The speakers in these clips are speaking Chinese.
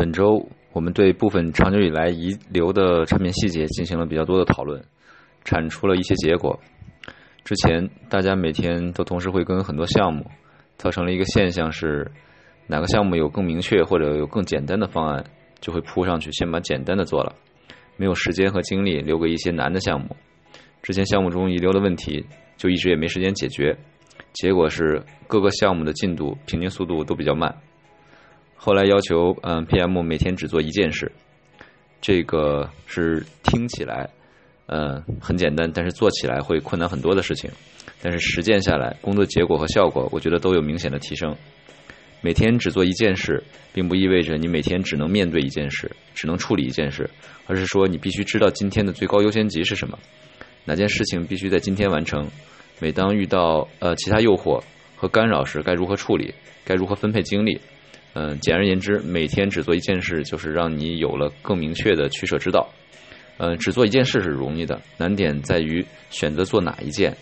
本周我们对部分长久以来遗留的产品细节进行了比较多的讨论，产出了一些结果。之前大家每天都同时会跟很多项目，造成了一个现象是，哪个项目有更明确或者有更简单的方案，就会扑上去先把简单的做了，没有时间和精力留给一些难的项目。之前项目中遗留的问题就一直也没时间解决，结果是各个项目的进度平均速度都比较慢。后来要求，嗯，PM 每天只做一件事，这个是听起来，嗯，很简单，但是做起来会困难很多的事情。但是实践下来，工作结果和效果，我觉得都有明显的提升。每天只做一件事，并不意味着你每天只能面对一件事，只能处理一件事，而是说你必须知道今天的最高优先级是什么，哪件事情必须在今天完成。每当遇到呃其他诱惑和干扰时，该如何处理？该如何分配精力？嗯，简而言之，每天只做一件事，就是让你有了更明确的取舍之道。嗯，只做一件事是容易的，难点在于选择做哪一件，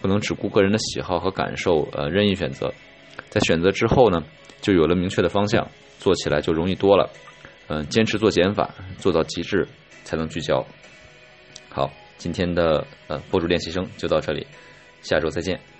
不能只顾个人的喜好和感受，呃，任意选择。在选择之后呢，就有了明确的方向，做起来就容易多了。嗯，坚持做减法，做到极致，才能聚焦。好，今天的呃博主练习生就到这里，下周再见。